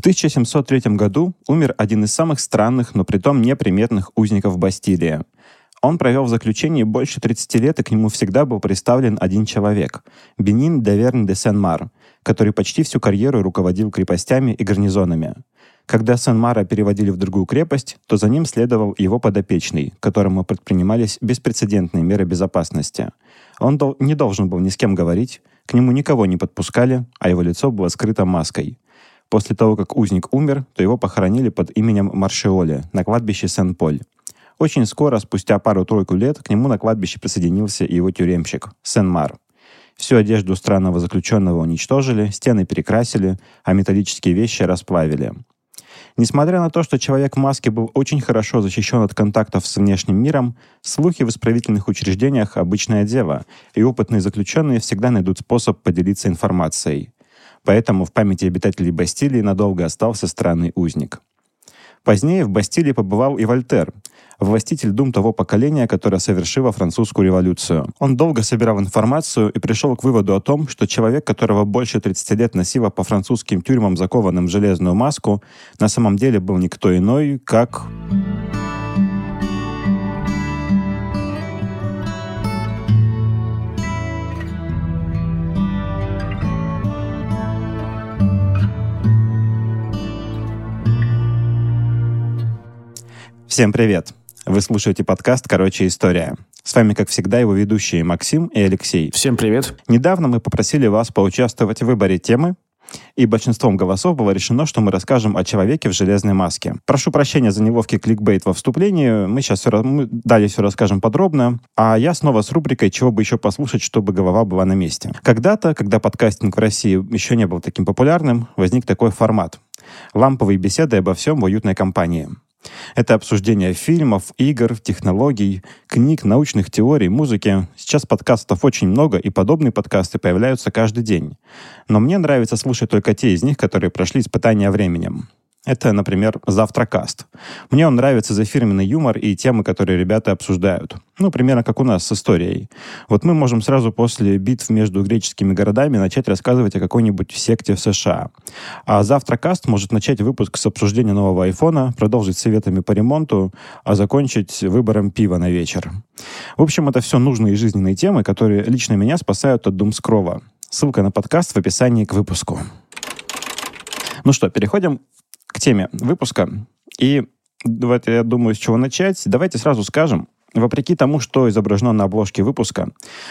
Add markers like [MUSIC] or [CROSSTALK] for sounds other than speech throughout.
В 1703 году умер один из самых странных, но притом неприметных узников Бастилии. Он провел в заключении больше 30 лет, и к нему всегда был представлен один человек — Бенин де Верн де Сен-Мар, который почти всю карьеру руководил крепостями и гарнизонами. Когда Сен-Мара переводили в другую крепость, то за ним следовал его подопечный, которому предпринимались беспрецедентные меры безопасности. Он дол- не должен был ни с кем говорить, к нему никого не подпускали, а его лицо было скрыто маской. После того, как узник умер, то его похоронили под именем Маршиоли на кладбище Сен-Поль. Очень скоро, спустя пару-тройку лет, к нему на кладбище присоединился его тюремщик, Сен-Мар. Всю одежду странного заключенного уничтожили, стены перекрасили, а металлические вещи расплавили. Несмотря на то, что человек в маске был очень хорошо защищен от контактов с внешним миром, слухи в исправительных учреждениях – обычное дело, и опытные заключенные всегда найдут способ поделиться информацией. Поэтому в памяти обитателей Бастилии надолго остался странный узник. Позднее в Бастилии побывал и Вольтер, властитель дум того поколения, которое совершило французскую революцию. Он долго собирал информацию и пришел к выводу о том, что человек, которого больше 30 лет носило по французским тюрьмам закованным в железную маску, на самом деле был никто иной, как... Всем привет! Вы слушаете подкаст «Короче, история». С вами, как всегда, его ведущие Максим и Алексей. Всем привет. Недавно мы попросили вас поучаствовать в выборе темы, и большинством голосов было решено, что мы расскажем о человеке в железной маске. Прошу прощения за неловкий кликбейт во вступлении. Мы сейчас все, мы далее все расскажем подробно. А я снова с рубрикой «Чего бы еще послушать, чтобы голова была на месте». Когда-то, когда подкастинг в России еще не был таким популярным, возник такой формат. Ламповые беседы обо всем в уютной компании. Это обсуждение фильмов, игр, технологий, книг, научных теорий, музыки. Сейчас подкастов очень много, и подобные подкасты появляются каждый день. Но мне нравится слушать только те из них, которые прошли испытания временем. Это, например, «Завтракаст». Мне он нравится за фирменный юмор и темы, которые ребята обсуждают. Ну, примерно как у нас с историей. Вот мы можем сразу после битв между греческими городами начать рассказывать о какой-нибудь секте в США. А «Завтракаст» может начать выпуск с обсуждения нового айфона, продолжить советами по ремонту, а закончить выбором пива на вечер. В общем, это все нужные жизненные темы, которые лично меня спасают от думскрова. Ссылка на подкаст в описании к выпуску. Ну что, переходим к теме выпуска. И давайте, я думаю, с чего начать. Давайте сразу скажем, Вопреки тому, что изображено на обложке выпуска,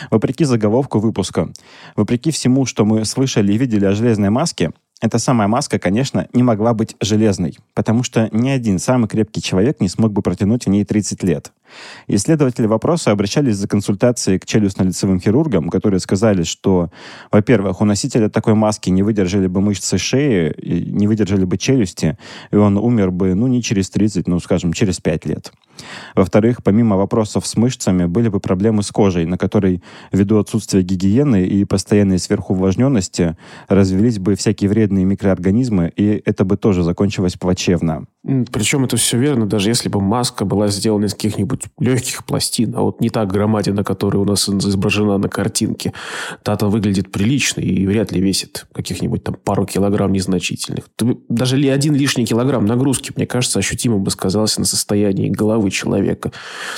вопреки заголовку выпуска, вопреки всему, что мы слышали и видели о железной маске, эта самая маска, конечно, не могла быть железной, потому что ни один самый крепкий человек не смог бы протянуть в ней 30 лет. Исследователи вопроса обращались за консультацией к челюстно-лицевым хирургам, которые сказали, что, во-первых, у носителя такой маски не выдержали бы мышцы шеи, не выдержали бы челюсти, и он умер бы, ну, не через 30, ну, скажем, через 5 лет. Во-вторых, помимо вопросов с мышцами, были бы проблемы с кожей, на которой, ввиду отсутствия гигиены и постоянной сверхувлажненности, развелись бы всякие вредные микроорганизмы, и это бы тоже закончилось плачевно. Причем это все верно, даже если бы маска была сделана из каких-нибудь легких пластин, а вот не та громадина, которая у нас изображена на картинке. Та-то выглядит прилично и вряд ли весит каких-нибудь там пару килограмм незначительных. Даже ли один лишний килограмм нагрузки, мне кажется, ощутимо бы сказался на состоянии головы человека.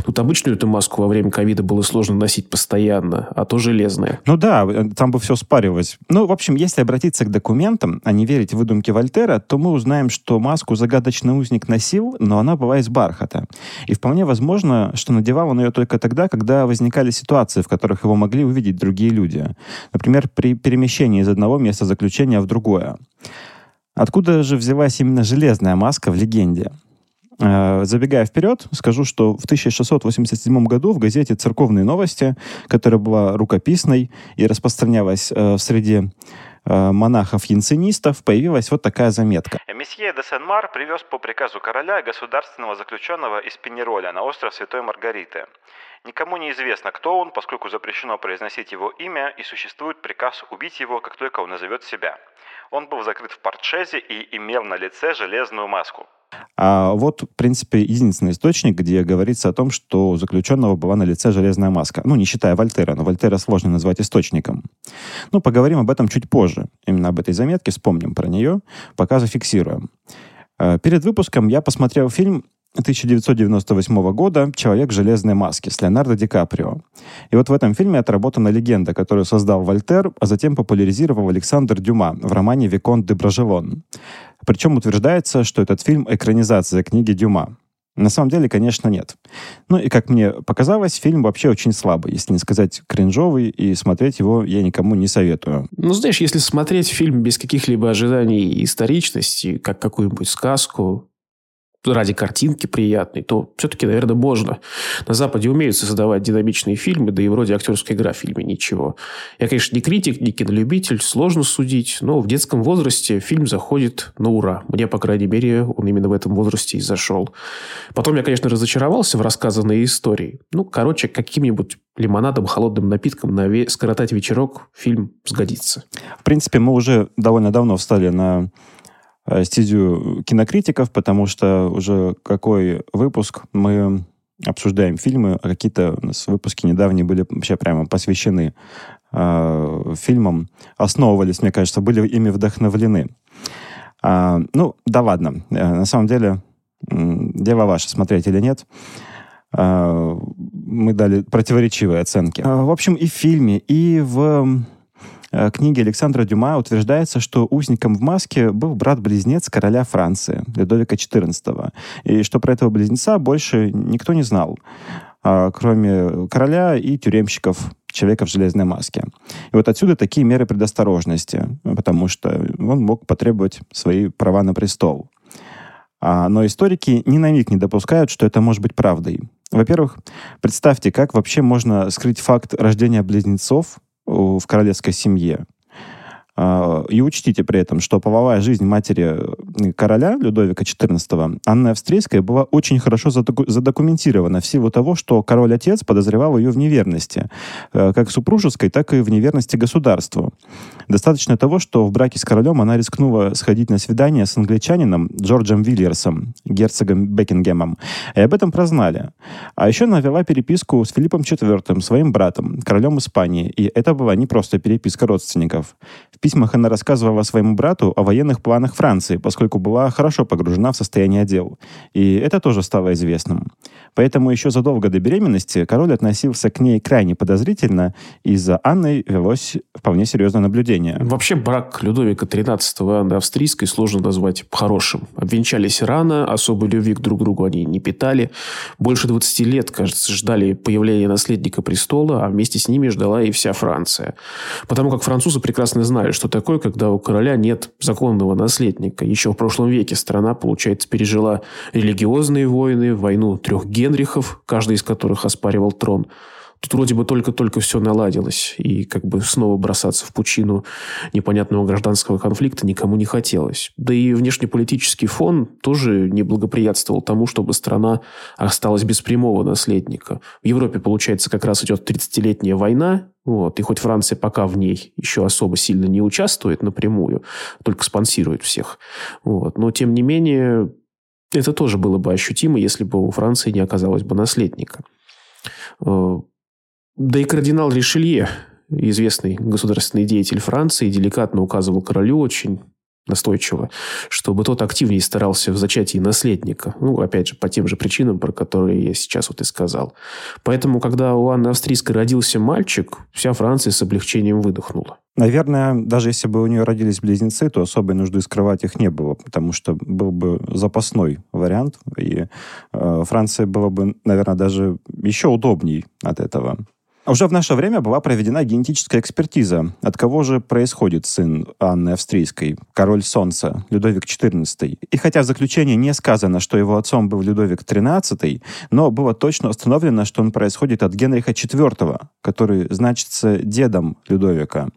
Тут обычную эту маску во время ковида было сложно носить постоянно, а то железная. Ну да, э, там бы все спаривалось. Ну, в общем, если обратиться к документам, а не верить выдумке Вольтера, то мы узнаем, что маску загадочно узник носил, но она была из бархата. И вполне возможно, что надевал он ее только тогда, когда возникали ситуации, в которых его могли увидеть другие люди. Например, при перемещении из одного места заключения в другое. Откуда же взялась именно железная маска в легенде? Э, забегая вперед, скажу, что в 1687 году в газете «Церковные новости», которая была рукописной и распространялась э, Э, монахов-янцинистов появилась вот такая заметка. Месье де Сен-Мар привез по приказу короля государственного заключенного из Пенероля на остров Святой Маргариты. Никому не известно, кто он, поскольку запрещено произносить его имя и существует приказ убить его, как только он назовет себя. Он был закрыт в портшезе и имел на лице железную маску. А вот, в принципе, единственный источник, где говорится о том, что у заключенного была на лице железная маска. Ну, не считая Вольтера, но Вольтера сложно назвать источником. Ну, поговорим об этом чуть позже. Именно об этой заметке, вспомним про нее, пока зафиксируем. Э, перед выпуском я посмотрел фильм 1998 года «Человек в железной маске» с Леонардо Ди Каприо. И вот в этом фильме отработана легенда, которую создал Вольтер, а затем популяризировал Александр Дюма в романе «Виконт де Брожелон». Причем утверждается, что этот фильм — экранизация книги Дюма. На самом деле, конечно, нет. Ну и, как мне показалось, фильм вообще очень слабый, если не сказать кринжовый, и смотреть его я никому не советую. Ну, знаешь, если смотреть фильм без каких-либо ожиданий историчности, как какую-нибудь сказку, ради картинки приятной, то все-таки, наверное, можно. На Западе умеют создавать динамичные фильмы, да и вроде актерская игра в фильме ничего. Я, конечно, не критик, не кинолюбитель, сложно судить, но в детском возрасте фильм заходит на ура. Мне, по крайней мере, он именно в этом возрасте и зашел. Потом я, конечно, разочаровался в рассказанной истории. Ну, короче, каким-нибудь лимонадом, холодным напитком на ве- скоротать вечерок фильм сгодится. В принципе, мы уже довольно давно встали на стезю кинокритиков, потому что уже какой выпуск мы обсуждаем фильмы, а какие-то у нас выпуски недавние были вообще прямо посвящены э, фильмам, основывались, мне кажется, были ими вдохновлены. А, ну, да ладно. Э, на самом деле, дело ваше, смотреть или нет. А, мы дали противоречивые оценки. А, в общем, и в фильме, и в Э, книге Александра Дюма утверждается, что узником в маске был брат-близнец короля Франции, Людовика XIV. И что про этого близнеца больше никто не знал, а, кроме короля и тюремщиков человека в железной маске. И вот отсюда такие меры предосторожности, потому что он мог потребовать свои права на престол. А, но историки ни на миг не допускают, что это может быть правдой. Во-первых, представьте, как вообще можно скрыть факт рождения близнецов в королевской семье. А, и учтите при этом, что половая жизнь матери короля Людовика XIV, Анны Австрийской, была очень хорошо задокументирована в силу того, что король-отец подозревал ее в неверности, э, как супружеской, так и в неверности государству. Достаточно того, что в браке с королем она рискнула сходить на свидание с англичанином Джорджем Вильерсом, герцогом Бекингемом, и об этом прознали. А еще она вела переписку с Филиппом IV, своим братом, королем Испании, и это была не просто переписка родственников. В письмах она рассказывала своему брату о военных планах Франции, поскольку была хорошо погружена в состояние дел. И это тоже стало известным. Поэтому еще задолго до беременности король относился к ней крайне подозрительно, и за Анной велось вполне серьезное наблюдение. Вообще брак Людовика XIII Анны Австрийской сложно назвать хорошим. Обвенчались рано, особой любви к друг другу они не питали. Больше 20 лет, кажется, ждали появления наследника престола, а вместе с ними ждала и вся Франция. Потому как французы прекрасно знали, что такое, когда у короля нет законного наследника. Еще в прошлом веке страна, получается, пережила религиозные войны, войну трех Генрихов, каждый из которых оспаривал трон. Тут вроде бы только-только все наладилось, и как бы снова бросаться в пучину непонятного гражданского конфликта никому не хотелось. Да и внешнеполитический фон тоже не благоприятствовал тому, чтобы страна осталась без прямого наследника. В Европе, получается, как раз идет 30-летняя война, вот, и хоть Франция пока в ней еще особо сильно не участвует напрямую, только спонсирует всех, вот, но тем не менее это тоже было бы ощутимо, если бы у Франции не оказалось бы наследника. Да и кардинал Ришелье, известный государственный деятель Франции, деликатно указывал королю очень настойчиво, чтобы тот активнее старался в зачатии наследника. Ну, опять же, по тем же причинам, про которые я сейчас вот и сказал. Поэтому, когда у Анны Австрийской родился мальчик, вся Франция с облегчением выдохнула. Наверное, даже если бы у нее родились близнецы, то особой нужды скрывать их не было, потому что был бы запасной вариант, и э, Франция была бы, наверное, даже еще удобней от этого. Уже в наше время была проведена генетическая экспертиза, от кого же происходит сын Анны Австрийской, король Солнца, Людовик XIV. И хотя в заключении не сказано, что его отцом был Людовик XIII, но было точно установлено, что он происходит от Генриха IV, который значится дедом Людовика.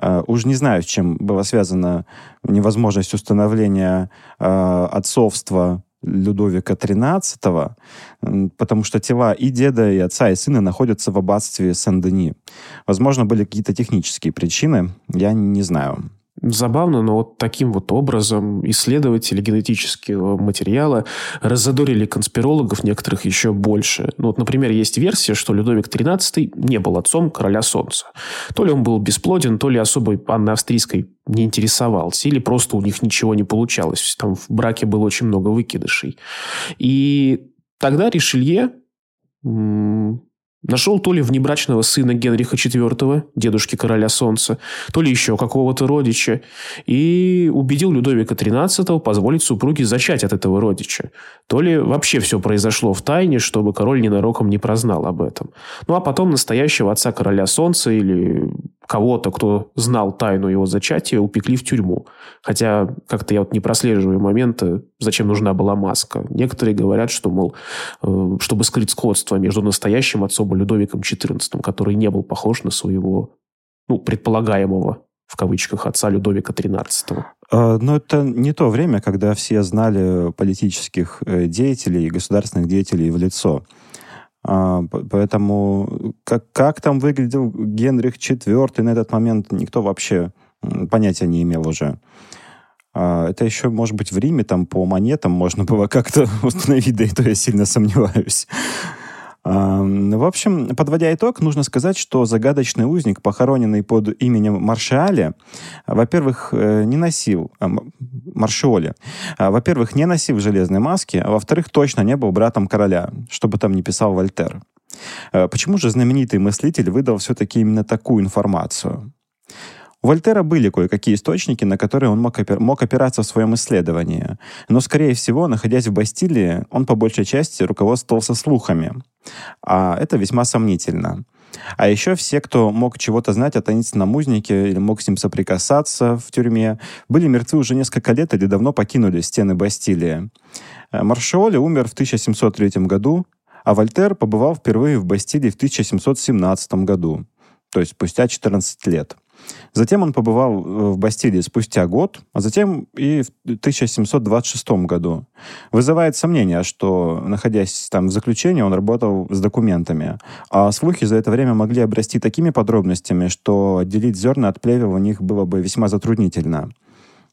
Uh, уж не знаю, с чем была связана невозможность установления uh, отцовства Людовика XIII, потому что тела и деда, и отца, и сына находятся в аббатстве Сен-Дени. Возможно, были какие-то технические причины, я не знаю. Забавно, но вот таким вот образом исследователи генетического материала разодорили конспирологов некоторых еще больше. Ну, вот, например, есть версия, что Людовик XIII не был отцом короля Солнца. То ли он был бесплоден, то ли особой Анны Австрийской не интересовался, или просто у них ничего не получалось. Там в браке было очень много выкидышей. И тогда Ришелье Нашел то ли внебрачного сына Генриха IV, дедушки короля солнца, то ли еще какого-то родича, и убедил Людовика XIII позволить супруге зачать от этого родича. То ли вообще все произошло в тайне, чтобы король ненароком не прознал об этом. Ну а потом настоящего отца короля солнца или кого-то, кто знал тайну его зачатия, упекли в тюрьму. Хотя как-то я вот не прослеживаю моменты, зачем нужна была маска. Некоторые говорят, что, мол, э, чтобы скрыть сходство между настоящим отцом и Людовиком XIV, который не был похож на своего, ну, предполагаемого, в кавычках, отца Людовика XIII. А, но это не то время, когда все знали политических э, деятелей и государственных деятелей в лицо. А, поэтому как, как там выглядел Генрих IV на этот момент, никто вообще понятия не имел уже. А, это еще, может быть, в Риме там по монетам можно было как-то [LAUGHS] установить, да и то я сильно сомневаюсь. В общем, подводя итог, нужно сказать, что загадочный узник, похороненный под именем Маршиале, во-первых, э, не носил... А, Маршиоле. А, во-первых, не носил железной маски, а во-вторых, точно не был братом короля, что бы там ни писал Вольтер. Э, почему же знаменитый мыслитель выдал все-таки именно такую информацию? У Вольтера были кое-какие источники, на которые он мог, опир- мог опираться в своем исследовании. Но, скорее всего, находясь в Бастилии, он по большей части руководствовался слухами. А это весьма сомнительно. А еще все, кто мог чего-то знать о таинственном узнике или мог с ним соприкасаться в тюрьме, были мертвы уже несколько лет или давно покинули стены Бастилии. Э, Маршиоли умер в 1703 году, а Вольтер побывал впервые в Бастилии в 1717 году, то есть спустя 14 лет. Затем он побывал э, в Бастилии спустя год, а затем и в 1726 году. Вызывает сомнение, что, находясь там в заключении, он работал с документами. А слухи за это время могли обрасти такими подробностями, что отделить зерна от плевел у них было бы весьма затруднительно.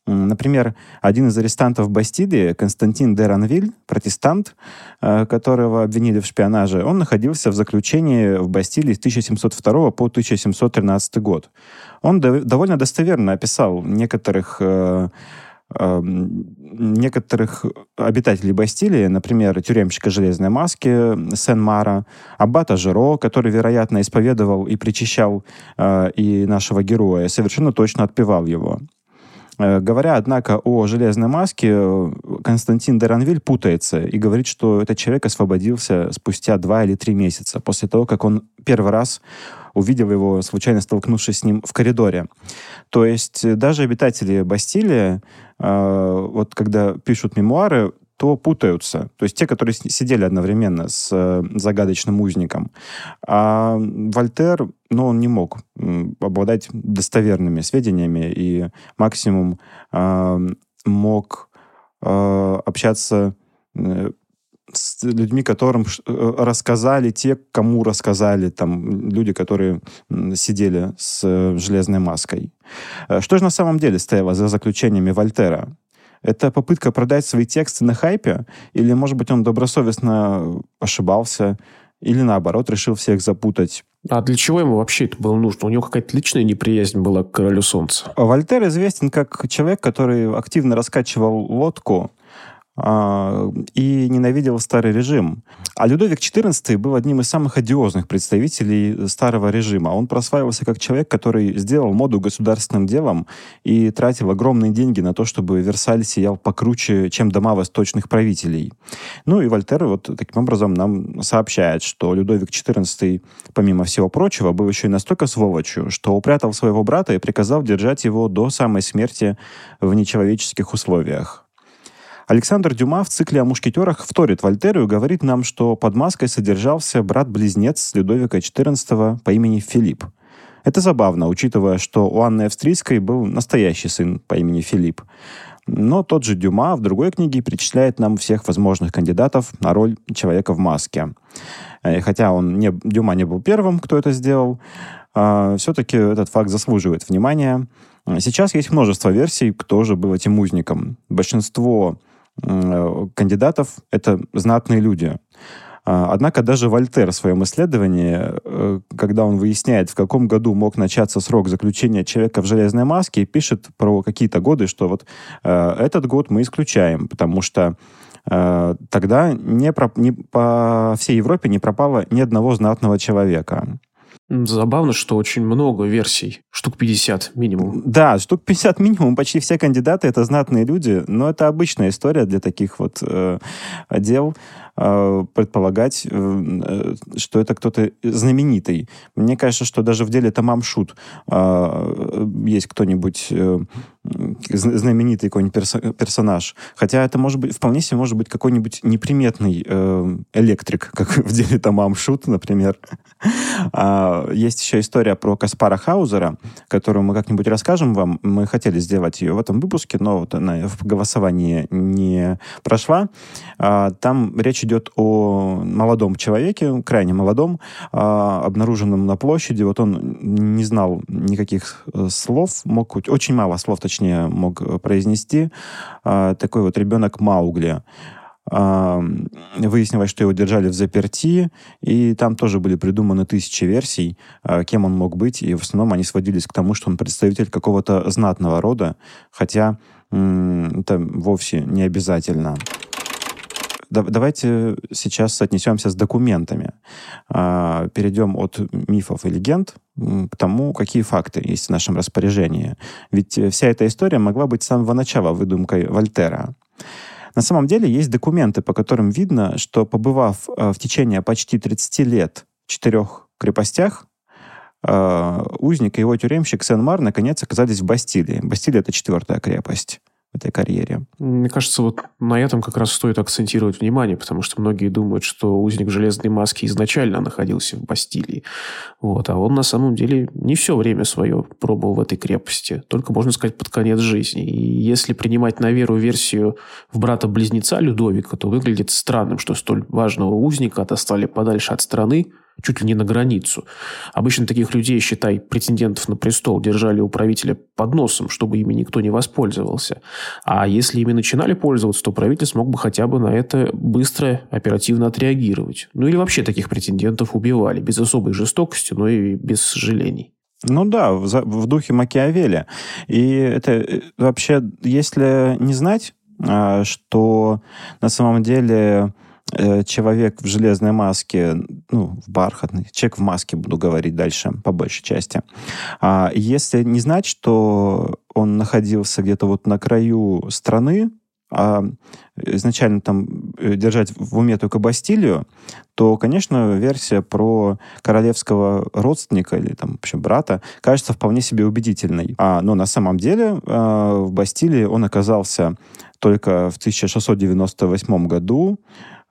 Например, один из арестантов Бастилии, Константин де Ранвиль, протестант, э, которого обвинили в шпионаже, он находился в заключении в Бастилии с 1702 по 1713 год. Он довольно достоверно описал некоторых э, э, некоторых обитателей Бастилии, например, тюремщика Железной Маски Сен-Мара, аббата Жиро, который, вероятно, исповедовал и причащал и нашего героя, совершенно точно отпевал его. Э, говоря, однако, о железной маске, э, Константин Деранвиль путается и говорит, что этот человек освободился спустя два или три месяца после того, как он первый раз увидел его, случайно столкнувшись с ним в коридоре. То есть э, даже обитатели Бастилии, вот когда пишут мемуары, то путаются. То есть те, которые сидели одновременно с э, загадочным узником. А Вольтер, ну, он не мог обладать достоверными сведениями и максимум э, мог э, общаться с людьми, которым э, рассказали те, кому рассказали там люди, которые сидели с э, железной маской. Что же на самом деле стояло за заключениями Вольтера? Это попытка продать свои тексты на хайпе? Или, может быть, он добросовестно ошибался? Или, наоборот, решил всех запутать? А для чего ему вообще это было нужно? У него какая-то личная неприязнь была к королю солнца. Вольтер известен как человек, который активно раскачивал лодку и ненавидел старый режим. А Людовик XIV был одним из самых одиозных представителей старого режима. Он прославился как человек, который сделал моду государственным делом и тратил огромные деньги на то, чтобы Версаль сиял покруче, чем дома восточных правителей. Ну и Вольтер вот таким образом нам сообщает, что Людовик XIV, помимо всего прочего, был еще и настолько сволочью, что упрятал своего брата и приказал держать его до самой смерти в нечеловеческих условиях. Александр Дюма в цикле о мушкетерах вторит Вольтеру и говорит нам, что под маской содержался брат-близнец Людовика XIV по имени Филипп. Это забавно, учитывая, что у Анны Австрийской был настоящий сын по имени Филипп. Но тот же Дюма в другой книге перечисляет нам всех возможных кандидатов на роль человека в маске. Э, хотя он не, Дюма не был первым, кто это сделал. а, все-таки этот факт заслуживает внимания. Сейчас есть множество версий, кто же был этим узником. Большинство кандидатов — это знатные люди. А, однако даже Вольтер в своем исследовании, э, когда он выясняет, в каком году мог начаться срок заключения человека в железной маске, пишет про какие-то годы, что вот э, этот год мы исключаем, потому что э, тогда не, не по всей Европе не пропало ни одного знатного человека. Забавно, что очень много версий. Штук 50 минимум. Да, штук 50 минимум. Почти все кандидаты это знатные люди. Но это обычная история для таких вот э, дел. Э, предполагать, э, что это кто-то знаменитый. Мне кажется, что даже в деле Тамам Шут э, есть кто-нибудь знаменитый какой-нибудь персонаж. Хотя это может быть, вполне себе может быть какой-нибудь неприметный электрик, как [LAUGHS] в деле Тамам Шут, например. А, есть еще история про Каспара Хаузера, которую мы как-нибудь расскажем вам. Мы хотели сделать ее в этом выпуске, но вот она в голосовании не прошла. А, там речь идет о молодом человеке, крайне молодом, а, обнаруженном на площади. Вот он не знал никаких э, слов, мог очень мало слов, точнее, мог произнести. А, такой вот ребенок Маугли выяснилось, что его держали в заперти, и там тоже были придуманы тысячи версий, а, кем он мог быть, и в основном они сводились к тому, что он представитель какого-то знатного рода, хотя это вовсе не обязательно давайте сейчас отнесемся с документами. А, перейдем от мифов и легенд к тому, какие факты есть в нашем распоряжении. Ведь вся эта история могла быть с самого начала выдумкой Вольтера. На самом деле есть документы, по которым видно, что побывав э, в течение почти 30 лет в четырех крепостях, э, узник и его тюремщик Сен-Мар наконец оказались в Бастилии. Бастилия — это четвертая крепость в этой карьере. Мне кажется, вот на этом как раз стоит акцентировать внимание, потому что многие думают, что узник железной маски изначально находился в Бастилии. Вот, а он на самом деле не все время свое пробовал в этой крепости, только, можно сказать, под конец жизни. И если принимать на веру версию в брата-близнеца Людовика, то выглядит странным, что столь важного узника отослали подальше от страны, чуть ли не на границу. Обычно таких людей, считай, претендентов на престол держали у правителя под носом, чтобы ими никто не воспользовался. А если ими начинали пользоваться, то правитель смог бы хотя бы на это быстро, оперативно отреагировать. Ну или вообще таких претендентов убивали, без особой жестокости, но и без сожалений. Ну да, в, в духе Макиавелли. И это э, вообще, если не знать, а, что на самом деле человек в железной маске, ну, в бархатной, человек в маске, буду говорить дальше, по большей части. А если не знать, что он находился где-то вот на краю страны, а изначально там э, держать в уме только Бастилию, то, конечно, версия про королевского родственника или там вообще брата кажется вполне себе убедительной. А, но на самом деле э, в Бастилии он оказался только в 1698 году,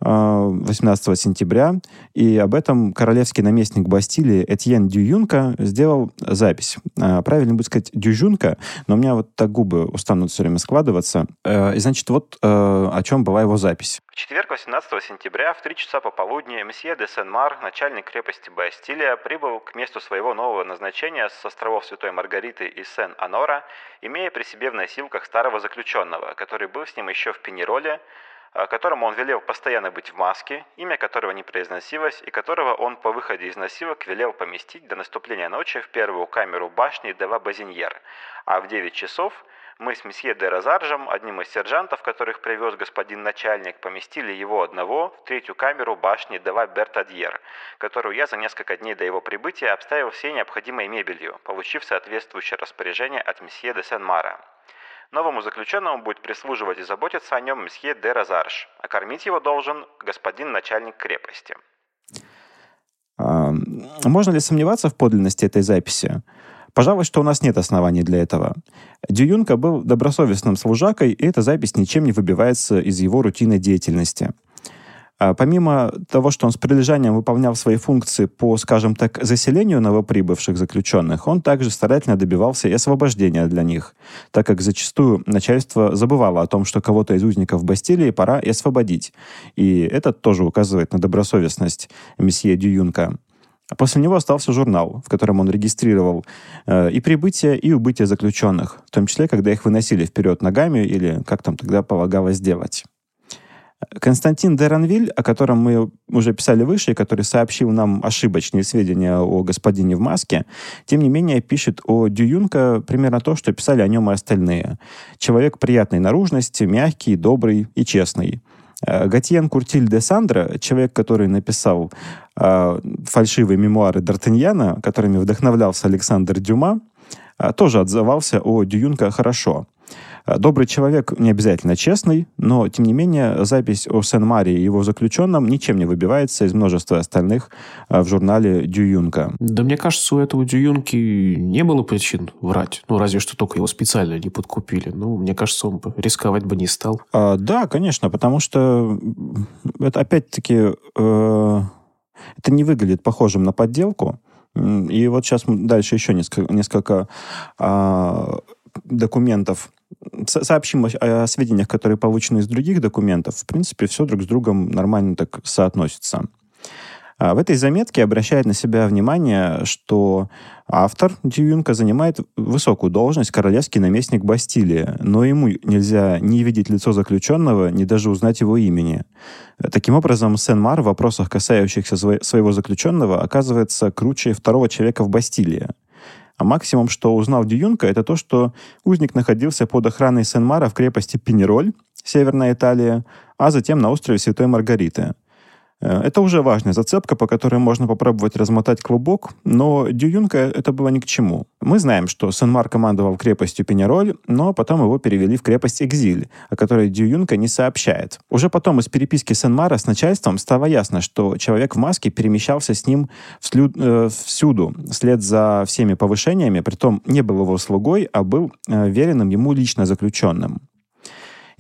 18 а, сентября, и об этом королевский наместник Бастилии Этьен Дююнка сделал запись. А, правильно будет сказать Дюжунка, но у меня вот так губы устанут все время складываться. Э, и, значит, вот э, о чем была его запись. В четверг, 18 сентября, в 3 часа пополудни, месье де Сен-Мар, начальник крепости Бастилия, прибыл к месту своего нового назначения с островов Святой Маргариты и Сен-Анора, имея при себе в носилках старого заключенного, который был с ним еще в Пенероле, которому он велел постоянно быть в маске, имя которого не произносилось, и которого он по выходе из носилок велел поместить до наступления ночи в первую камеру башни Дева Базиньер, а в 9 часов мы с месье де Розаржем, одним из сержантов, которых привез господин начальник, поместили его одного в третью камеру башни Дева Бертадьер, которую я за несколько дней до его прибытия обставил всей необходимой мебелью, получив соответствующее распоряжение от месье де Сен-Мара. Новому заключенному будет прислуживать и заботиться о нем месье де Розарш, а кормить его должен господин начальник крепости. А, можно ли сомневаться в подлинности этой записи? Пожалуй, что у нас нет оснований для этого. Дююнка был добросовестным служакой, и эта запись ничем не выбивается из его рутинной деятельности – помимо того, что он с прилежанием выполнял свои функции по, скажем так, заселению новоприбывших заключенных, он также старательно добивался и освобождения для них, так как зачастую начальство забывало о том, что кого-то из узников Бастилии пора и освободить. И это тоже указывает на добросовестность месье Дююнка. А после него остался журнал, в котором он регистрировал э, и прибытие, и убытие заключенных, в том числе, когда их выносили вперед ногами или как там тогда полагалось делать. Константин Деранвиль, о котором мы уже писали выше, который сообщил нам ошибочные сведения о господине в маске, тем не менее пишет о Дююнка примерно то, что писали о нем и остальные. Человек приятной наружности, мягкий, добрый и честный. Э, Гатьен Куртиль де Сандра, человек, который написал э, фальшивые мемуары Д'Артаньяна, которыми вдохновлялся Александр Дюма, э, тоже отзывался о Дююнка хорошо – добрый человек не обязательно честный, но, тем не менее, запись о Сен-Маре и его заключенном ничем не выбивается из множества остальных э, в журнале Дююнка. Да мне кажется, у этого Дююнки не было причин врать. Ну, разве что только его специально не подкупили. Ну, мне кажется, он рисковать бы не стал. А, да, конечно, потому что это опять-таки э, это не выглядит похожим на подделку. И вот сейчас дальше еще несколько, несколько э, документов сообщим о, о сведениях, которые получены из других документов. В принципе, все друг с другом нормально так соотносится. А в этой заметке обращает на себя внимание, что автор Дьюинка занимает высокую должность королевский наместник Бастилии, но ему нельзя ни видеть лицо заключенного, ни даже узнать его имени. Таким образом, Сен-Мар в вопросах, касающихся своего заключенного, оказывается круче второго человека в Бастилии – а максимум, что узнал Дююнка, это то, что узник находился под охраной Сен-Мара в крепости Пенероль, Северная Италия, а затем на острове Святой Маргариты. Э, это уже важная зацепка, по которой можно попробовать размотать клубок, но Дююнка это было ни к чему. Мы знаем, что Сен-Мар командовал крепостью Пенероль, но потом его перевели в крепость Экзиль, о которой Дююнка не сообщает. Уже потом из переписки Сен-Мара с начальством стало ясно, что человек в маске перемещался с ним вслю, э, всюду, вслед за всеми повышениями, притом не был его слугой, а был э, веренным ему лично заключенным.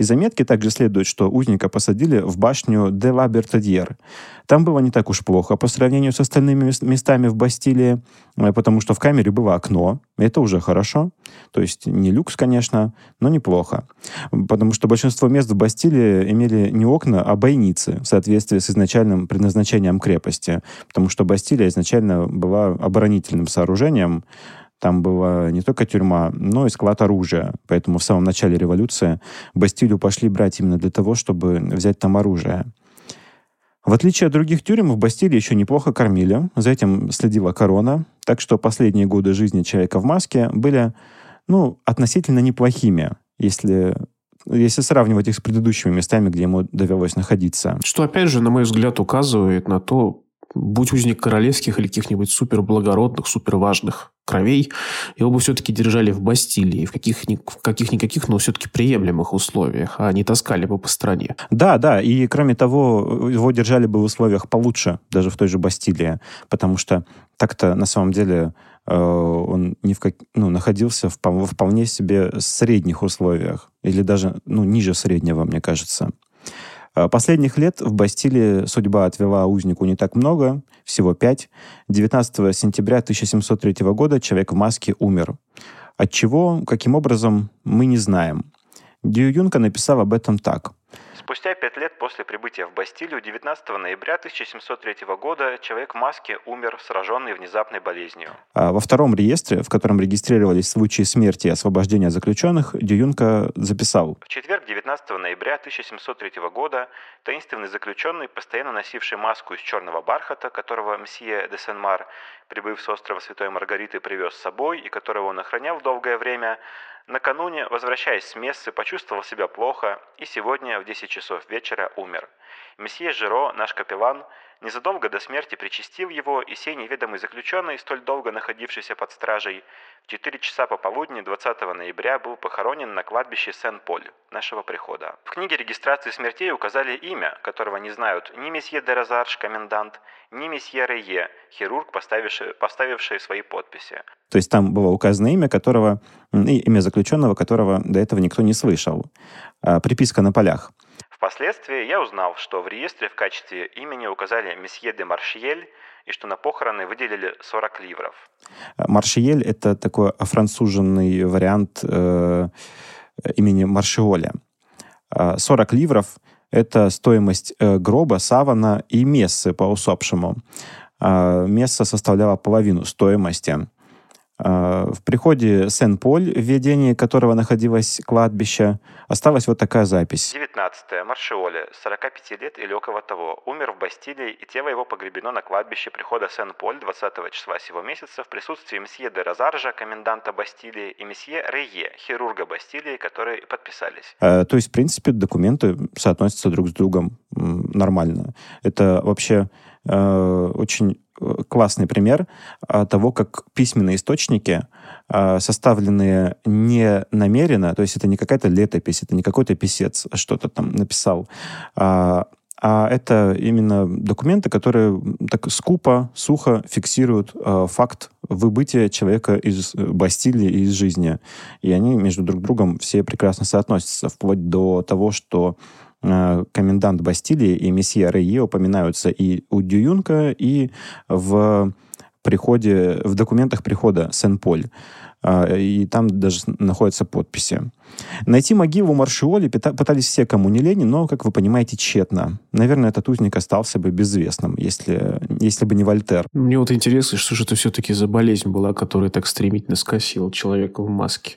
Из заметки также следует, что узника посадили в башню де ла Бертадьер. Там было не так уж плохо по сравнению с остальными местами в Бастилии, э, потому что в камере было окно, это уже хорошо. То есть не люкс, конечно, но неплохо. Потому что большинство мест в Бастилии имели не окна, а бойницы в соответствии с изначальным предназначением крепости. Потому что Бастилия изначально была оборонительным сооружением, там была не только тюрьма, но и склад оружия. Поэтому в самом начале революции Бастилию пошли брать именно для того, чтобы взять там оружие. В отличие от других тюрем, в Бастилии еще неплохо кормили. За этим следила корона. Так что последние годы жизни человека в маске были ну, относительно неплохими, если если сравнивать их с предыдущими местами, где ему довелось находиться. Что, опять же, на мой взгляд, указывает на то, будь узник королевских или каких-нибудь суперблагородных, суперважных кровей, его бы все-таки держали в Бастилии, в каких, в каких-никаких, но все-таки приемлемых условиях, а не таскали бы по стране. Да, да, и кроме того, его держали бы в условиях получше, даже в той же Бастилии, потому что так-то на самом деле э, он не в как, ну, находился в вполне себе средних условиях, или даже ну, ниже среднего, мне кажется. Э, последних лет в Бастилии судьба отвела узнику не так много, всего пять. 19 сентября 1703 года человек в маске умер. От чего, каким образом, мы не знаем. Дью Юнка написал об этом так. Спустя пять лет после прибытия в Бастилию 19 ноября 1703 года человек в маске умер, сраженный внезапной болезнью. А во втором реестре, в котором регистрировались случаи смерти и освобождения заключенных, Дююнка записал. В четверг 19 ноября 1703 года таинственный заключенный, постоянно носивший маску из черного бархата, которого мсье де Сен-Мар, прибыв с острова Святой Маргариты, привез с собой и которого он охранял долгое время, Накануне, возвращаясь с мессы, почувствовал себя плохо и сегодня в 10 часов вечера умер. Месье Жиро, наш капеллан, незадолго до смерти причастил его, и сей неведомый заключенный, столь долго находившийся под стражей, в 4 часа пополудни 20 ноября был похоронен на кладбище Сен-Поль нашего прихода. В книге регистрации смертей указали имя, которого не знают ни месье Деразарш, комендант, ни месье Рeye, хирург, поставивший, поставивший свои подписи. То есть там было указано имя, которого, имя заключенного, которого до этого никто не слышал. А, приписка на полях. Впоследствии я узнал, что в реестре в качестве имени указали месье де Маршиель и что на похороны выделили 40 ливров. Маршиель — это такой офранцуженный вариант э, имени Маршиоля. 40 ливров — это стоимость э, гроба, савана и мессы по усопшему. а место составляло половину стоимости. В приходе Сен-Поль, в ведении которого находилось кладбище, осталась вот такая запись. 19. Маршиоле, 45 лет или около того, умер в Бастилии, и тело его погребено на кладбище прихода Сен-Поль 20 числа сего месяца в присутствии месье де Розаржа, коменданта Бастилии, и месье Рейе, хирурга Бастилии, которые подписались. А, то есть, в принципе, документы соотносятся друг с другом нормально. Это вообще очень классный пример а, того, как письменные источники, а, составленные не намеренно, то есть это не какая-то летопись, это не какой-то писец что-то там написал, а, а это именно документы, которые так скупо, сухо фиксируют факт выбытия человека из Бастилии и из жизни. И они между друг другом все прекрасно соотносятся, вплоть до того, что Э, комендант Бастилии и месье Рейе упоминаются и у Дююнка, и в приходе, в документах прихода Сен-Поль. Э, и там даже находятся подписи. Найти могилу Маршиоли пытались все, кому не лень, но, как вы понимаете, тщетно. Наверное, этот узник остался бы безвестным, если, если бы не Вольтер. Мне вот интересно, что же это все-таки за болезнь была, которая так стремительно скосила человека в маске.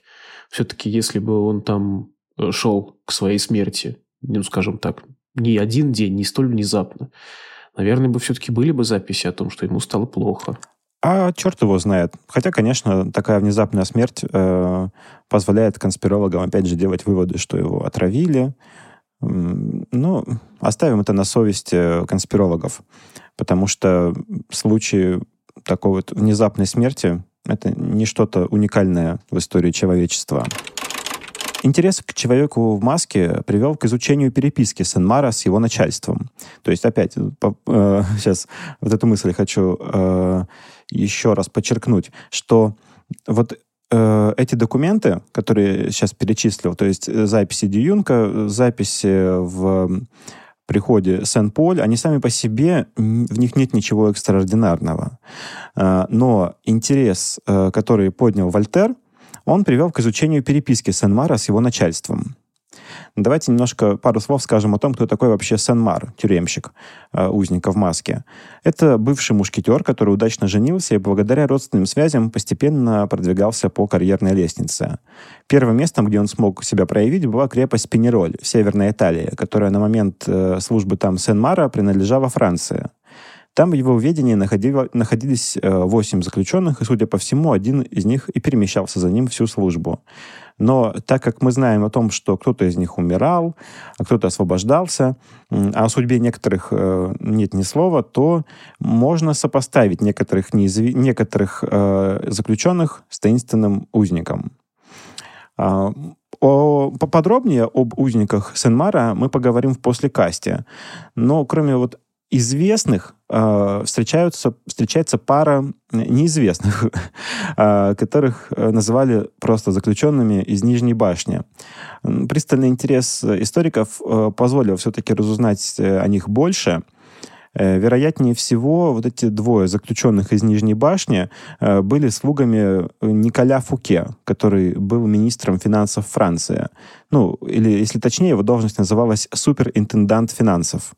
Все-таки, если бы он там э, шел к своей смерти ну, скажем так, не один день, не столь внезапно, наверное, бы все-таки были бы записи о том, что ему стало плохо. А черт его знает. Хотя, конечно, такая внезапная смерть э, позволяет конспирологам, опять же, делать выводы, что его отравили. Ну, оставим это на совести конспирологов. Потому что случаи такой вот внезапной смерти это не что-то уникальное в истории человечества. Интерес к человеку в маске привел к изучению переписки Сенмара с его начальством. То есть, опять, по, э, [LAUGHS] сейчас вот эту мысль хочу э, еще раз подчеркнуть, что вот э, эти документы, которые сейчас перечислил, то есть э, записи Дьюнка, записи в приходе Сен-Поль, они сами по себе, в них нет ничего экстраординарного. Э, но интерес, э, который поднял Вольтер, он привел к изучению переписки Сен-Мара с его начальством. Давайте немножко пару слов скажем о том, кто такой вообще Сен-Мар, тюремщик, э, узника в маске. Это бывший мушкетер, который удачно женился и благодаря родственным связям постепенно продвигался по карьерной лестнице. Первым местом, где он смог себя проявить, была крепость Пенероль в Северной Италии, которая на момент э, службы там Сен-Мара принадлежала Франции. Там в его ведении находило, находились э, восемь заключенных, и, судя по всему, один из них и перемещался за ним всю службу. Но так как мы знаем о том, что кто-то из них умирал, а кто-то освобождался, а о судьбе некоторых э, нет ни слова, то можно сопоставить некоторых, неизв... некоторых э, заключенных с таинственным узником. А, о, поподробнее об узниках Сенмара мы поговорим в послекасте. Но кроме вот известных э, встречаются, встречается пара неизвестных, э, [LAUGHS] которых э, называли просто заключенными из Нижней башни. Пристальный интерес историков э, позволил все-таки разузнать э, о них больше. Э, вероятнее всего, вот эти двое заключенных из Нижней башни э, были слугами Николя Фуке, который был министром финансов Франции. Ну, или, если точнее, его должность называлась суперинтендант финансов.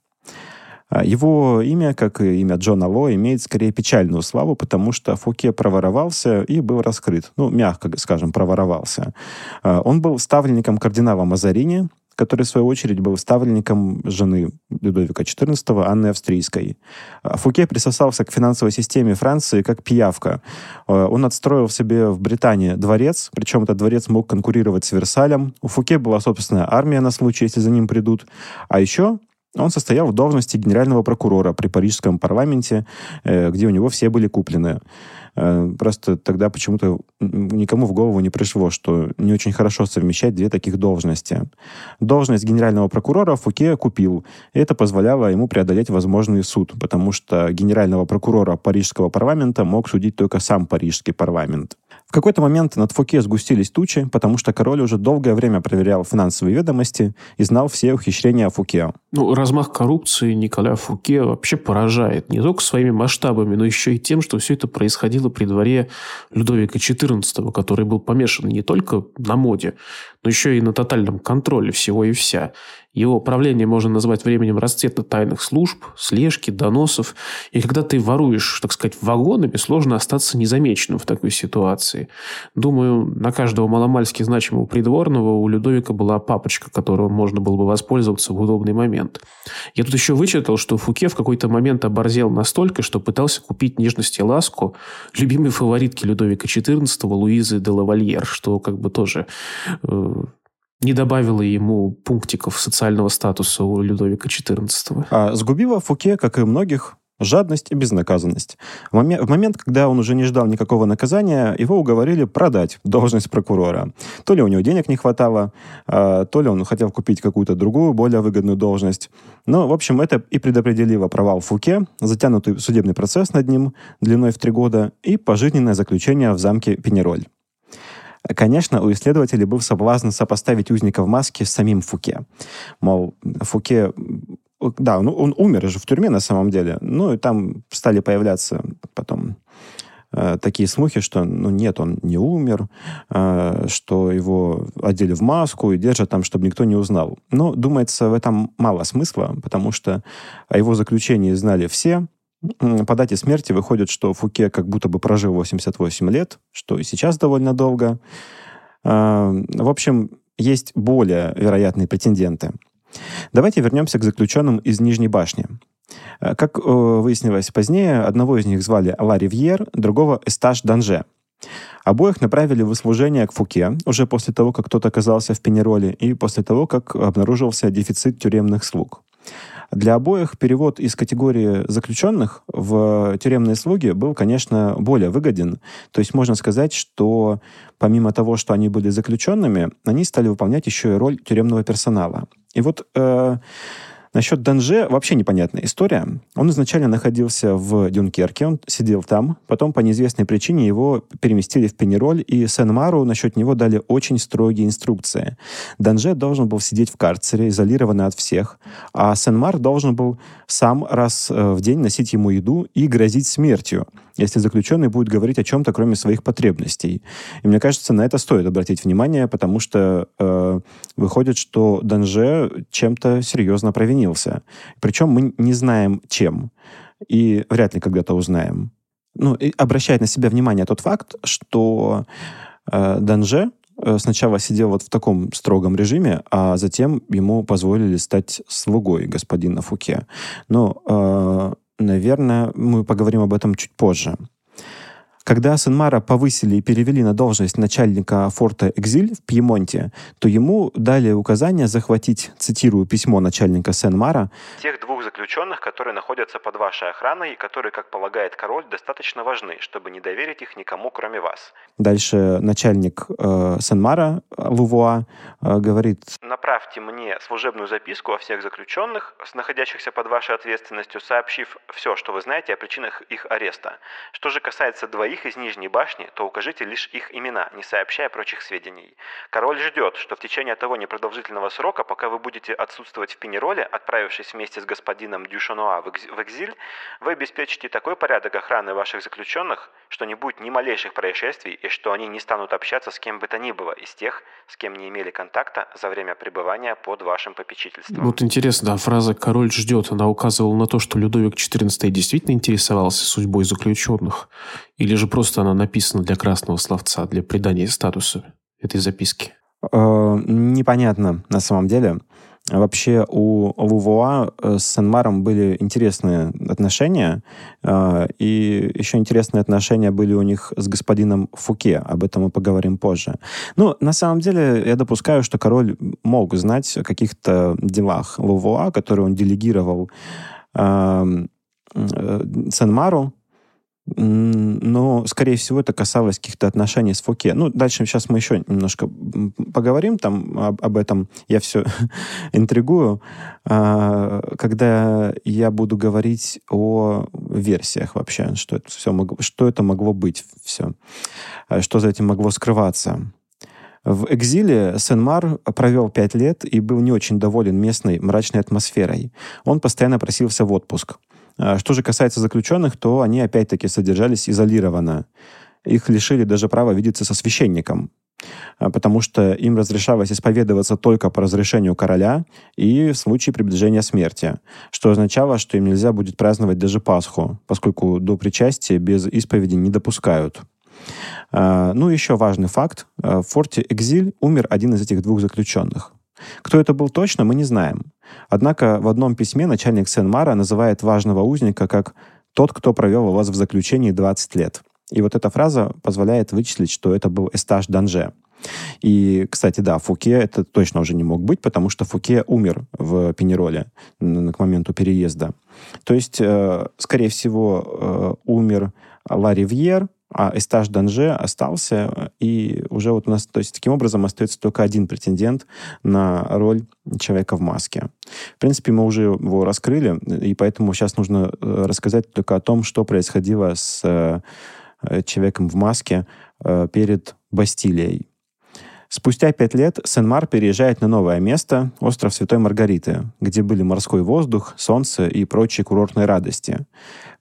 А его имя, как и имя Джона Ло, имеет скорее печальную славу, потому что Фуке проворовался и был раскрыт. Ну, мягко скажем, проворовался. А, он был ставленником кардинала Мазарини, который, в свою очередь, был ставленником жены Людовика XIV, Анны Австрийской. А, Фуке присосался к финансовой системе Франции как пиявка. Он отстроил себе в Британии дворец, причем этот дворец мог конкурировать с Версалем. У Фуке была собственная армия на случай, если за ним придут. А еще он состоял в должности генерального прокурора при парижском парламенте, э, где у него все были куплены. Э, просто тогда почему-то никому в голову не пришло, что не очень хорошо совмещать две таких должности. Должность генерального прокурора Фуке купил, и это позволяло ему преодолеть возможный суд, потому что генерального прокурора парижского парламента мог судить только сам парижский парламент. Какой-то момент над Фуке сгустились тучи, потому что король уже долгое время проверял финансовые ведомости и знал все ухищрения Фуке. Ну, размах коррупции Николя Фуке вообще поражает не только своими масштабами, но еще и тем, что все это происходило при дворе Людовика XIV, который был помешан не только на моде, но еще и на тотальном контроле всего и вся. Его правление можно назвать временем расцвета тайных служб, слежки, доносов. И когда ты воруешь, так сказать, вагонами, сложно остаться незамеченным в такой ситуации. Думаю, на каждого маломальски значимого придворного у Людовика была папочка, которого можно было бы воспользоваться в удобный момент. Я тут еще вычитал, что Фуке в какой-то момент оборзел настолько, что пытался купить нежность и ласку любимой фаворитки Людовика XIV Луизы де Лавальер, что как бы тоже э, не добавило ему пунктиков социального статуса у Людовика XIV. А сгубила Фуке, как и многих, жадность и безнаказанность. В момент, в момент, когда он уже не ждал никакого наказания, его уговорили продать должность прокурора. То ли у него денег не хватало, а, то ли он хотел купить какую-то другую, более выгодную должность. Но, в общем, это и предопределило провал Фуке, затянутый судебный процесс над ним длиной в три года и пожизненное заключение в замке Пенероль. Конечно, у исследователей был соблазн сопоставить узника в маске с самим Фуке. Мол, Фуке да, ну, он умер же в тюрьме на самом деле. Ну, и там стали появляться потом э, такие слухи, что, ну, нет, он не умер, э, что его одели в маску и держат там, чтобы никто не узнал. Но, думается, в этом мало смысла, потому что о его заключении знали все, по дате смерти выходит, что Фуке как будто бы прожил 88 лет, что и сейчас довольно долго. А, в общем, есть более вероятные претенденты. Давайте вернемся к заключенным из Нижней башни. А, как э, выяснилось позднее, одного из них звали Ла Ривьер, другого Эстаж Данже. Обоих направили в служение к Фуке уже после того, как тот оказался в Пенероле и после того, как обнаружился дефицит тюремных слуг. Для обоих перевод из категории заключенных в тюремные слуги был, конечно, более выгоден. То есть можно сказать, что помимо того, что они были заключенными, они стали выполнять еще и роль тюремного персонала. И вот э, Насчет Данже вообще непонятная история. Он изначально находился в Дюнкерке, он сидел там, потом по неизвестной причине его переместили в Пенероль, и Сен-Мару насчет него дали очень строгие инструкции. Данже должен был сидеть в карцере, изолированный от всех, а Сен-Мар должен был сам раз э, в день носить ему еду и грозить смертью если заключенный будет говорить о чем-то, кроме своих потребностей. И мне кажется, на это стоит обратить внимание, потому что э, выходит, что Данже чем-то серьезно провинился. Причем мы не знаем, чем. И вряд ли когда-то узнаем. Ну, и обращает на себя внимание тот факт, что э, Данже э, сначала сидел вот в таком строгом режиме, а затем ему позволили стать слугой господина Фуке. Но э, Наверное, мы поговорим об этом чуть позже. Когда Сенмара повысили и перевели на должность начальника форта Экзиль в Пьемонте, то ему дали указание захватить, цитирую письмо начальника Сенмара, «тех двух заключенных, которые находятся под вашей охраной и которые, как полагает король, достаточно важны, чтобы не доверить их никому, кроме вас». Дальше начальник э, Сенмара Лувуа э, говорит, «Направьте мне служебную записку о всех заключенных, находящихся под вашей ответственностью, сообщив все, что вы знаете о причинах их ареста. Что же касается двоих их из Нижней башни, то укажите лишь их имена, не сообщая прочих сведений. Король ждет, что в течение того непродолжительного срока, пока вы будете отсутствовать в Пенероле, отправившись вместе с господином Дюшануа в экзиль, вы обеспечите такой порядок охраны ваших заключенных, что не будет ни малейших происшествий и что они не станут общаться с кем бы то ни было из тех, с кем не имели контакта за время пребывания под вашим попечительством. Вот интересно, да, фраза «король ждет», она указывала на то, что Людовик XIV действительно интересовался судьбой заключенных? Или же просто она написана для красного словца, для придания статуса этой записки? Э, непонятно на самом деле. Вообще у Лувуа э, с Сенмаром были интересные отношения, э, и еще интересные отношения были у них с господином Фуке, об этом мы поговорим позже. Ну, на самом деле, я допускаю, что король мог знать о каких-то делах Лувуа, которые он делегировал эм, Сенмару, но, скорее всего, это касалось каких-то отношений с Фуке. Ну, дальше сейчас мы еще немножко поговорим там об, об этом. Я все [LAUGHS] интригую. А, когда я буду говорить о версиях вообще, что это все могло, что это могло быть все, а, что за этим могло скрываться. В экзиле Сен-Мар провел пять лет и был не очень доволен местной мрачной атмосферой. Он постоянно просился в отпуск. А что же касается заключенных, то они опять-таки содержались изолированно. Их лишили даже права видеться со священником, а, потому что им разрешалось исповедоваться только по разрешению короля и в случае приближения смерти, что означало, что им нельзя будет праздновать даже Пасху, поскольку до причастия без исповеди не допускают. А, ну, еще важный факт. В форте Экзиль умер один из этих двух заключенных. Кто это был точно, мы не знаем. Однако в одном письме начальник Сен-Мара называет важного узника как «тот, кто провел вас в заключении 20 лет». И вот эта фраза позволяет вычислить, что это был Эстаж Данже. И, кстати, да, Фуке это точно уже не мог быть, потому что Фуке умер в Пенероле к моменту переезда. То есть, э, скорее всего, э, умер Ла Ривьер, а Эстаж Данже остался, и уже вот у нас, то есть таким образом остается только один претендент на роль человека в маске. В принципе, мы уже его раскрыли, и поэтому сейчас нужно э, рассказать только о том, что происходило с э, человеком в маске э, перед Бастилией. Спустя пять лет Сен-Мар переезжает на новое место, остров Святой Маргариты, где были морской воздух, солнце и прочие курортные радости.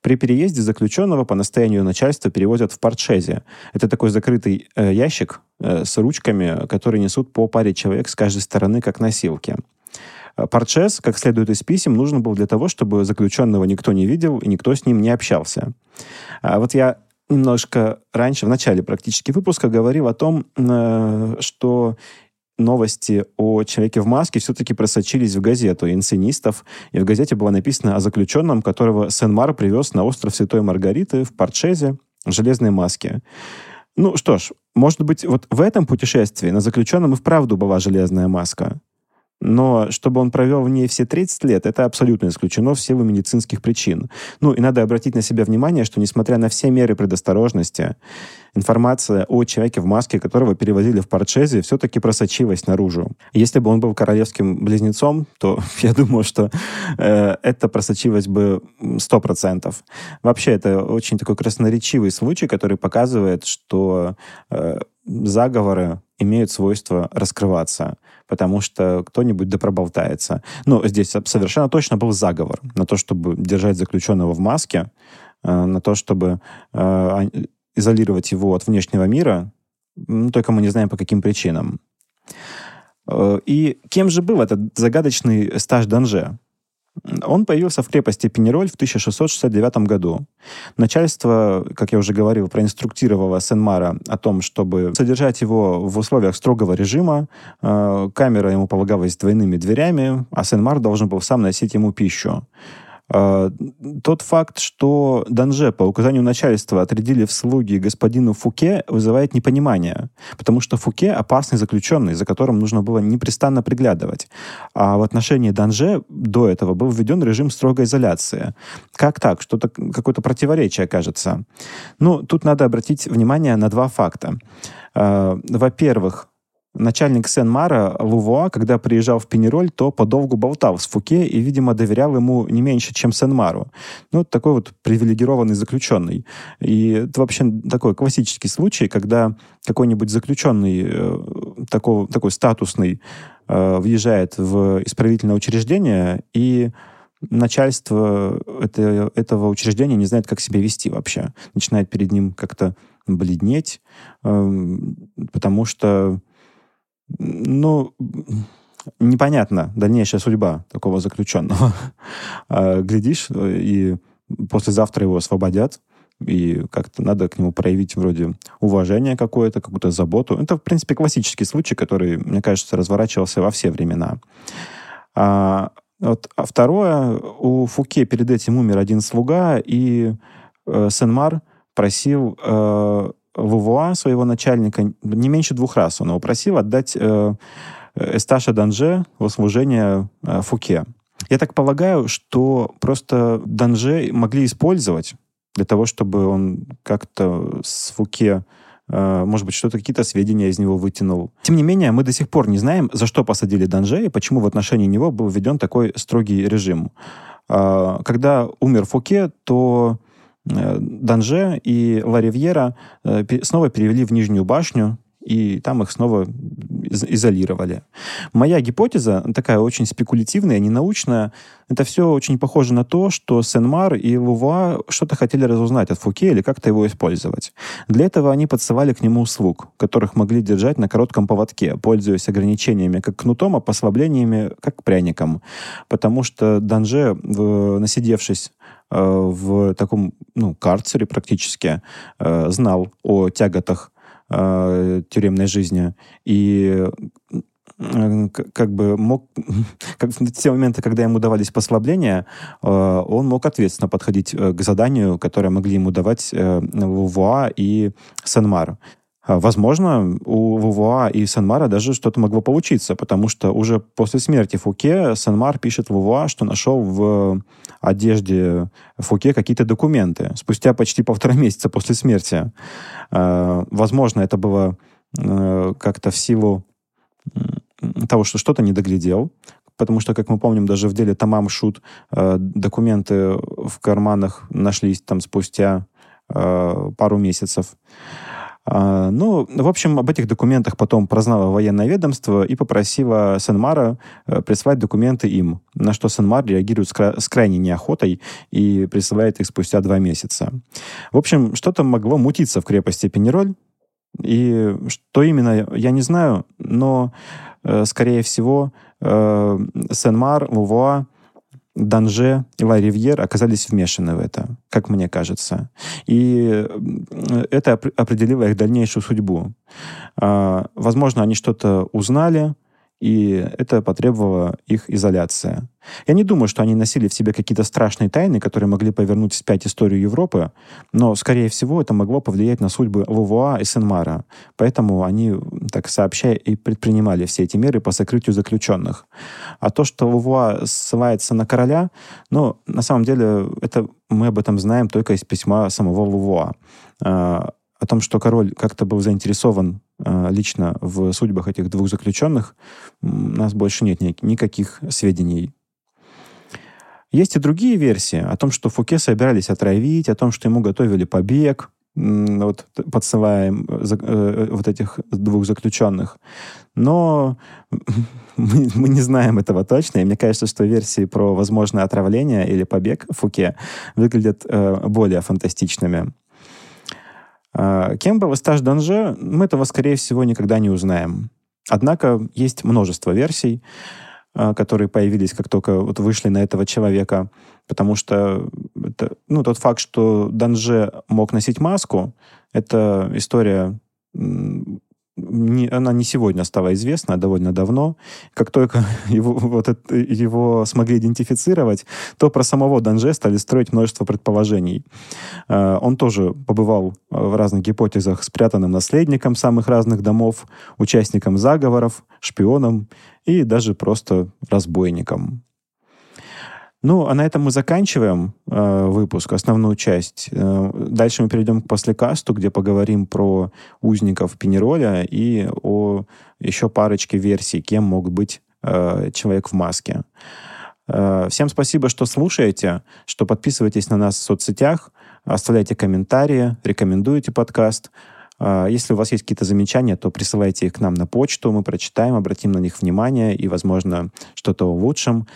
При переезде заключенного по настоянию начальства перевозят в портшезе. Это такой закрытый э, ящик э, с ручками, которые несут по паре человек с каждой стороны, как носилки. Э, портшез, как следует из писем, нужен был для того, чтобы заключенного никто не видел и никто с ним не общался. А вот я немножко раньше, в начале практически выпуска, говорил о том, э, что новости о человеке в маске все-таки просочились в газету инсценистов, и в газете было написано о заключенном, которого Сен-Мар привез на остров Святой Маргариты в Портшезе в железной маске. Ну что ж, может быть, вот в этом путешествии на заключенном и вправду была железная маска. Но чтобы он провел в ней все 30 лет, это абсолютно исключено в силу медицинских причин. Ну и надо обратить на себя внимание, что несмотря на все меры предосторожности, информация о человеке в маске, которого перевозили в Портшезе, все-таки просочилась наружу. Если бы он был королевским близнецом, то [LAUGHS] я думаю, что э, это просочилось бы 100%. Вообще, это очень такой красноречивый случай, который показывает, что э, заговоры имеют свойство раскрываться, потому что кто-нибудь да проболтается. Ну, здесь совершенно точно был заговор на то, чтобы держать заключенного в маске, э, на то, чтобы э, изолировать его от внешнего мира, только мы не знаем по каким причинам. Э, и кем же был этот загадочный стаж Данже? Он появился в крепости Пенероль в 1669 году. Начальство, как я уже говорил, проинструктировало Сен-Мара о том, чтобы содержать его в условиях строгого режима. Э, камера ему полагалась двойными дверями, а Сен-Мар должен был сам носить ему пищу. А, тот факт, что Данже по указанию начальства отрядили в слуги господину Фуке, вызывает непонимание, потому что Фуке опасный заключенный, за которым нужно было непрестанно приглядывать. А в отношении Данже до этого был введен режим строгой изоляции. Как так? Что-то, какое-то противоречие, кажется. Ну, тут надо обратить внимание на два факта. А, во-первых, Начальник Сен-Мара Лувуа, когда приезжал в Пенероль, то подолгу болтал с Фуке и, видимо, доверял ему не меньше, чем Сен-Мару. Ну, такой вот привилегированный заключенный. И это вообще такой классический случай, когда какой-нибудь заключенный, э, такой, такой статусный, э, въезжает в исправительное учреждение, и начальство это, этого учреждения не знает, как себя вести вообще. Начинает перед ним как-то бледнеть, э, потому что ну, непонятна дальнейшая судьба такого заключенного. [LAUGHS] А, глядишь, и послезавтра его освободят, и как-то надо к нему проявить вроде уважение какое-то, какую-то заботу. Это, в принципе, классический случай, который, мне кажется, разворачивался во все времена. А, вот, а второе, у Фуке перед этим умер один слуга, и э, Сен-Мар просил э, Лувуа, своего начальника, не меньше двух раз он его просил отдать э, Эсташа Данже в служение э, Фуке. Я так полагаю, что просто Данже могли использовать для того, чтобы он как-то с Фуке э, может быть, что-то, какие-то сведения из него вытянул. Тем не менее, мы до сих пор не знаем, за что посадили Данже и почему в отношении него был введен такой строгий режим. Э, когда умер Фуке, то Э, Данже и Ла Ривьера э, снова перевели в Нижнюю башню, и там их снова изолировали. Моя гипотеза, такая очень спекулятивная, ненаучная, это все очень похоже на то, что Сен-Мар и Лувуа что-то хотели разузнать от Фуке или как-то его использовать. Для этого они подсывали к нему слуг, которых могли держать на коротком поводке, пользуясь ограничениями как кнутом, а послаблениями как пряником. Потому что Данже, насидевшись э, в таком ну, карцере практически, э, знал о тяготах э, тюремной жизни. И как бы мог, [LAUGHS] как в те моменты, когда ему давались послабления, э, он мог ответственно подходить э, к заданию, которое могли ему давать э, Вуа и Сенмар. Возможно, у Вувуа и Сенмара даже что-то могло получиться, потому что уже после смерти Фуке Сенмар пишет Вувуа, что нашел в одежде Фуке какие-то документы спустя почти полтора [LAUGHS] месяца после смерти. Возможно, это было как-то в силу того, что что-то не доглядел, потому что, как мы помним, даже в деле Тамам Шут э, документы в карманах нашлись там спустя э, пару месяцев. Uh, ну, в общем, об этих документах потом прознало военное ведомство и попросило Сенмара uh, прислать документы им, на что Сенмар реагирует с, кра- крайней неохотой и присылает их спустя два месяца. В общем, что-то могло мутиться в крепости Пенероль, и что именно, я не знаю, но, э, скорее всего, э, Сен-Мар, Лувуа, Данже и Ла Ривьер оказались вмешаны в это, как мне кажется. И это определило их дальнейшую судьбу. Э, возможно, они что-то узнали, и это потребовало их изоляция. Я не думаю, что они носили в себе какие-то страшные тайны, которые могли повернуть вспять историю Европы, но, скорее всего, это могло повлиять на судьбы Лувуа и Сенмара. Поэтому они, так сообщая, и предпринимали все эти меры по сокрытию заключенных. А то, что Лувуа ссылается на короля, ну, на самом деле, это мы об этом знаем только из письма самого Лувуа а, о том, что король как-то был заинтересован э, лично в судьбах этих двух заключенных, у нас больше нет ни- никаких сведений. Есть и другие версии о том, что Фуке собирались отравить, о том, что ему готовили побег, вот, подсылая э, э, вот этих двух заключенных. Но [LAUGHS] мы, мы не знаем этого точно, и мне кажется, что версии про возможное отравление или побег Фуке выглядят э, более фантастичными. А, кем был Эстаж Данже, мы этого, скорее всего, никогда не узнаем. Однако есть множество версий, а, которые появились, как только вот вышли на этого человека, потому что это, ну, тот факт, что Данже мог носить маску, это история не, она не сегодня стала известна, а довольно давно. Как только [LAUGHS] его, вот это, его смогли идентифицировать, то про самого Данже стали строить множество предположений. Э, он тоже побывал в разных гипотезах спрятанным наследником самых разных домов, участником заговоров, шпионом и даже просто разбойником. Ну, а на этом мы заканчиваем э, выпуск, основную часть. Э, дальше мы перейдем к послекасту, где поговорим про узников Пенероля и о еще парочке версий, кем мог быть э, человек в маске. Э, всем спасибо, что слушаете, что подписываетесь на нас в соцсетях, оставляйте комментарии, рекомендуйте подкаст. Э, если у вас есть какие-то замечания, то присылайте их к нам на почту, мы прочитаем, обратим на них внимание и, возможно, что-то улучшим.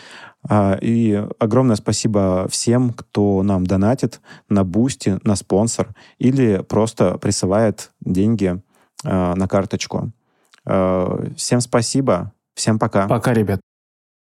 А, и огромное спасибо всем, кто нам донатит на Бусти, на Sponsr или просто присылает деньги а, на карточку. А, всем спасибо. Всем пока. Пока, ребят.